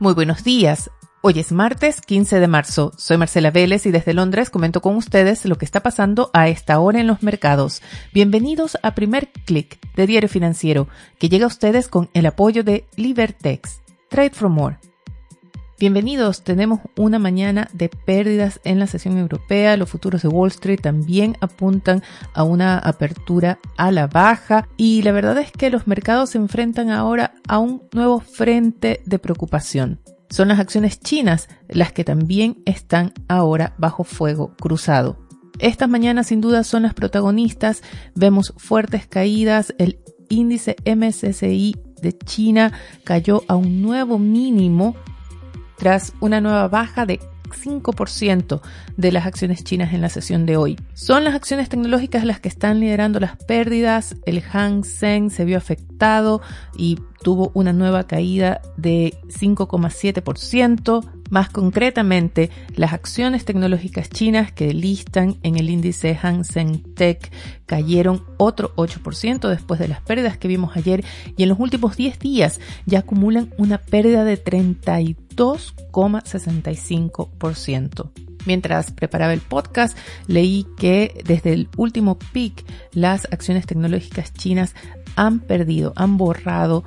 Muy buenos días. Hoy es martes 15 de marzo. Soy Marcela Vélez y desde Londres comento con ustedes lo que está pasando a esta hora en los mercados. Bienvenidos a Primer Click de Diario Financiero, que llega a ustedes con el apoyo de Libertex. Trade for More. Bienvenidos, tenemos una mañana de pérdidas en la sesión europea. Los futuros de Wall Street también apuntan a una apertura a la baja y la verdad es que los mercados se enfrentan ahora a un nuevo frente de preocupación. Son las acciones chinas las que también están ahora bajo fuego cruzado. Estas mañanas sin duda son las protagonistas. Vemos fuertes caídas. El índice MSCI de China cayó a un nuevo mínimo tras una nueva baja de 5% de las acciones chinas en la sesión de hoy. Son las acciones tecnológicas las que están liderando las pérdidas. El Hang Seng se vio afectado y tuvo una nueva caída de 5,7%. Más concretamente, las acciones tecnológicas chinas que listan en el índice Hang Seng Tech cayeron otro 8% después de las pérdidas que vimos ayer y en los últimos 10 días ya acumulan una pérdida de 32,65%. Mientras preparaba el podcast, leí que desde el último pic las acciones tecnológicas chinas han perdido, han borrado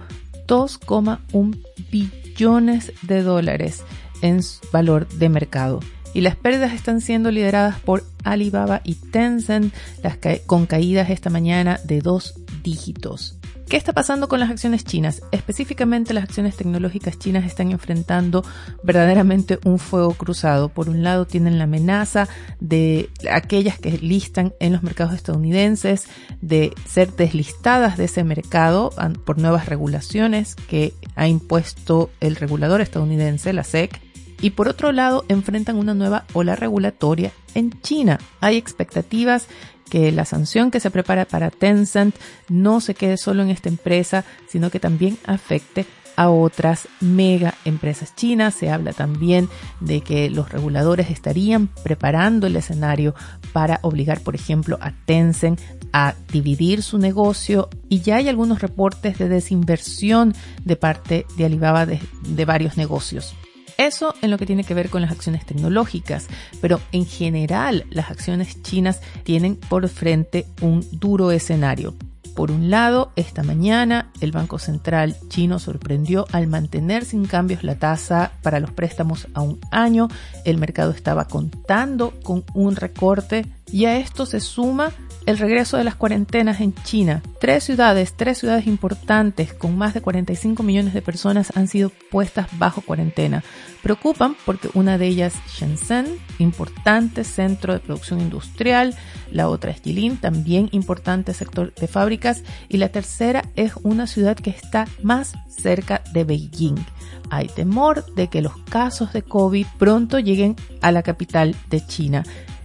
2,1 billones de dólares en valor de mercado. Y las pérdidas están siendo lideradas por Alibaba y Tencent, las con caídas esta mañana de dos dígitos. ¿Qué está pasando con las acciones chinas? Específicamente las acciones tecnológicas chinas están enfrentando verdaderamente un fuego cruzado. Por un lado tienen la amenaza de aquellas que listan en los mercados estadounidenses de ser deslistadas de ese mercado por nuevas regulaciones que ha impuesto el regulador estadounidense, la SEC y por otro lado enfrentan una nueva ola regulatoria en China. Hay expectativas que la sanción que se prepara para Tencent no se quede solo en esta empresa, sino que también afecte a otras mega empresas chinas. Se habla también de que los reguladores estarían preparando el escenario para obligar, por ejemplo, a Tencent a dividir su negocio y ya hay algunos reportes de desinversión de parte de Alibaba de, varios negocios. Eso en lo que tiene que ver con las acciones tecnológicas, pero en general las acciones chinas tienen por frente un duro escenario. Por un lado, esta mañana el Banco Central chino sorprendió al mantener sin cambios la tasa para los préstamos a un año. El mercado estaba contando con un recorte y a esto se suma el regreso de las cuarentenas en China. Tres ciudades, tres ciudades importantes con más de 45 millones de personas han sido puestas bajo cuarentena. Preocupan porque una de ellas, Shenzhen, importante centro de producción industrial, la otra es Jilin, también importante sector de fábricas, y la tercera es una ciudad que está más cerca de Beijing. Hay temor de que los casos de COVID pronto lleguen a la capital de China.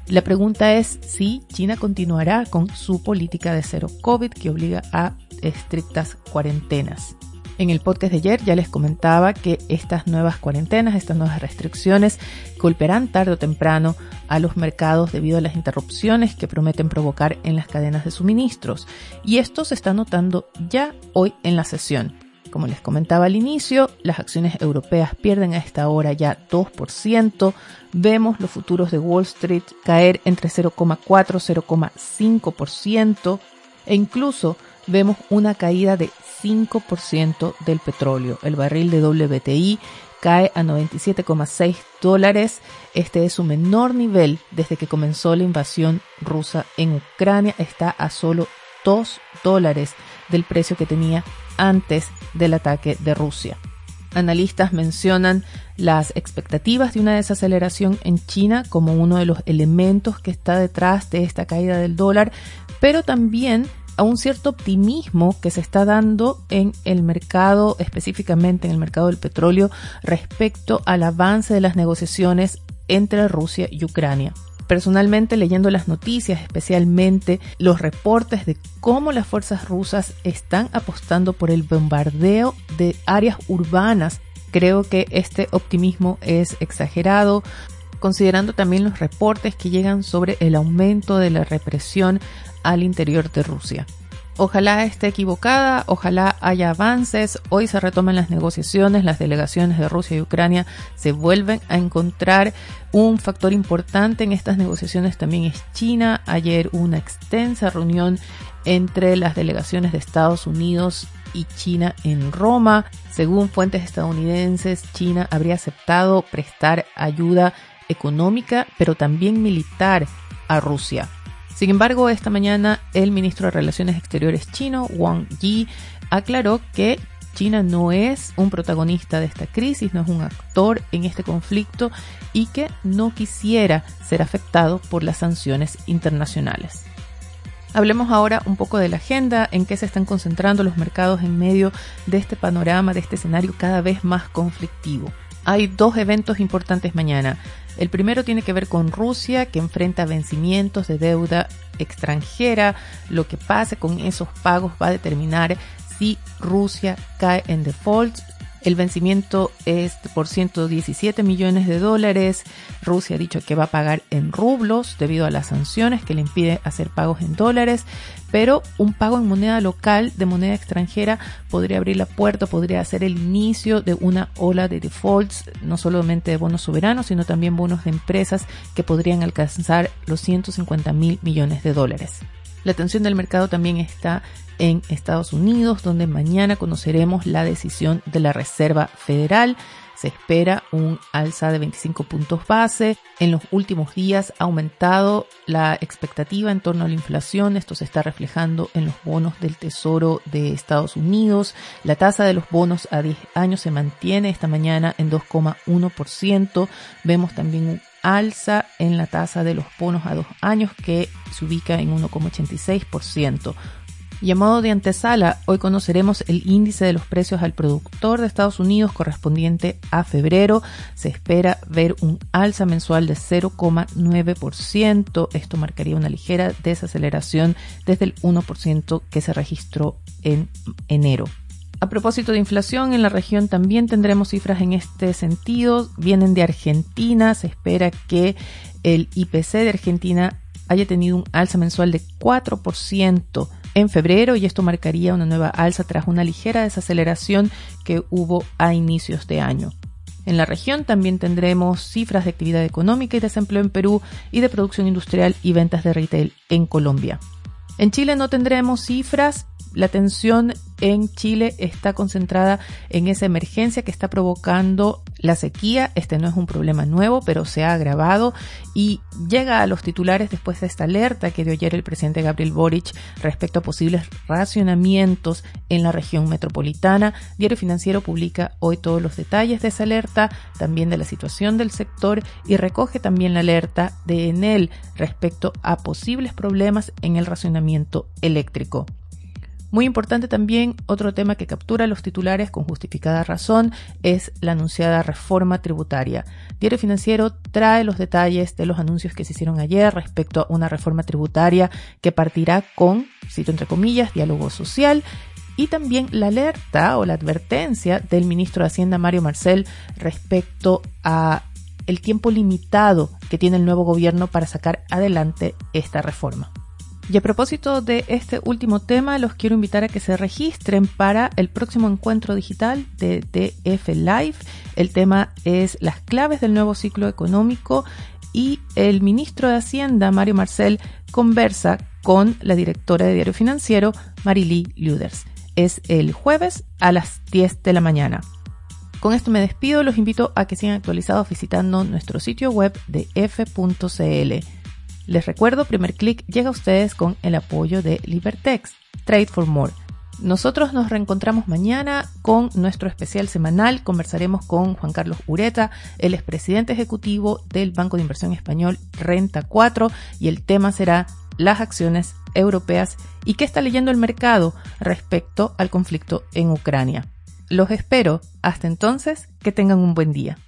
La pregunta es si China continuará con su política de cero COVID que obliga a estrictas cuarentenas. En el podcast de ayer ya les comentaba que estas nuevas cuarentenas, estas nuevas restricciones golpearán tarde o temprano a los mercados debido a las interrupciones que prometen provocar en las cadenas de suministros. Y esto se está notando ya hoy en la sesión. Como les comentaba al inicio, las acciones europeas pierden a esta hora ya 2%. Vemos los futuros de Wall Street caer entre 0,4 y 0,5% e incluso vemos una caída de 5% del petróleo. El barril de WTI cae a 97,6 dólares. Este es su menor nivel desde que comenzó la invasión rusa en Ucrania. Está a solo 2 dólares del precio que tenía antes del ataque de Rusia. Analistas mencionan las expectativas de una desaceleración en China como uno de los elementos que está detrás de esta caída del dólar, pero también a un cierto optimismo que se está dando en el mercado, específicamente en el mercado del petróleo, respecto al avance de las negociaciones entre Rusia y Ucrania personalmente leyendo las noticias, especialmente los reportes de cómo las fuerzas rusas están apostando por el bombardeo de áreas urbanas. Creo que este optimismo es exagerado, considerando también los reportes que llegan sobre el aumento de la represión al interior de Rusia. Ojalá esté equivocada, ojalá haya avances. Hoy se retoman las negociaciones, las delegaciones de Rusia y Ucrania se vuelven a encontrar. Un factor importante en estas negociaciones también es China. Ayer una extensa reunión entre las delegaciones de Estados Unidos y China en Roma. Según fuentes estadounidenses, China habría aceptado prestar ayuda económica, pero también militar a Rusia. Sin embargo, esta mañana el ministro de Relaciones Exteriores chino, Wang Yi, aclaró que China no es un protagonista de esta crisis, no es un actor en este conflicto y que no quisiera ser afectado por las sanciones internacionales. Hablemos ahora un poco de la agenda, en qué se están concentrando los mercados en medio de este panorama, de este escenario cada vez más conflictivo. Hay dos eventos importantes mañana. El primero tiene que ver con Rusia, que enfrenta vencimientos de deuda extranjera. Lo que pase con esos pagos va a determinar si Rusia cae en default el vencimiento es por 117 millones de dólares. Rusia ha dicho que va a pagar en rublos debido a las sanciones que le impide hacer pagos en dólares, pero un pago en moneda local de moneda extranjera podría abrir la puerta, podría ser el inicio de una ola de defaults, no solamente de bonos soberanos, sino también bonos de empresas que podrían alcanzar los 150 mil millones de dólares. La atención del mercado también está en Estados Unidos, donde mañana conoceremos la decisión de la Reserva Federal. Se espera un alza de 25 puntos base. En los últimos días ha aumentado la expectativa en torno a la inflación. Esto se está reflejando en los bonos del Tesoro de Estados Unidos. La tasa de los bonos a 10 años se mantiene esta mañana en 2,1%. Vemos también un alza en la tasa de los bonos a dos años que se ubica en 1,86%. Y a modo de antesala, hoy conoceremos el índice de los precios al productor de Estados Unidos correspondiente a febrero. Se espera ver un alza mensual de 0,9%. Esto marcaría una ligera desaceleración desde el 1% que se registró en enero. A propósito de inflación, en la región también tendremos cifras en este sentido. Vienen de Argentina. Se espera que el IPC de Argentina haya tenido un alza mensual de 4% en febrero y esto marcaría una nueva alza tras una ligera desaceleración que hubo a inicios de año. En la región también tendremos cifras de actividad económica y desempleo en Perú y de producción industrial y ventas de retail en Colombia. En Chile no tendremos cifras, la tensión en Chile está concentrada en esa emergencia que está provocando la sequía. Este no es un problema nuevo, pero se ha agravado y llega a los titulares después de esta alerta que dio ayer el presidente Gabriel Boric respecto a posibles racionamientos en la región metropolitana. Diario Financiero publica hoy todos los detalles de esa alerta, también de la situación del sector y recoge también la alerta de Enel respecto a posibles problemas en el racionamiento eléctrico. Muy importante también, otro tema que captura los titulares con justificada razón es la anunciada reforma tributaria. Diario Financiero trae los detalles de los anuncios que se hicieron ayer respecto a una reforma tributaria que partirá con, cito entre comillas, diálogo social y también la alerta o la advertencia del ministro de Hacienda Mario Marcel respecto a el tiempo limitado que tiene el nuevo gobierno para sacar adelante esta reforma. Y a propósito de este último tema, los quiero invitar a que se registren para el próximo encuentro digital de DF Live. El tema es las claves del nuevo ciclo económico y el ministro de Hacienda, Mario Marcel, conversa con la directora de Diario Financiero, Marily Luders. Es el jueves a las 10 de la mañana. Con esto me despido, los invito a que sigan actualizados visitando nuestro sitio web de f.cl. Les recuerdo, primer clic llega a ustedes con el apoyo de Libertex, Trade for More. Nosotros nos reencontramos mañana con nuestro especial semanal. Conversaremos con Juan Carlos Ureta, el expresidente ejecutivo del Banco de Inversión Español Renta 4 y el tema será las acciones europeas y qué está leyendo el mercado respecto al conflicto en Ucrania. Los espero. Hasta entonces, que tengan un buen día.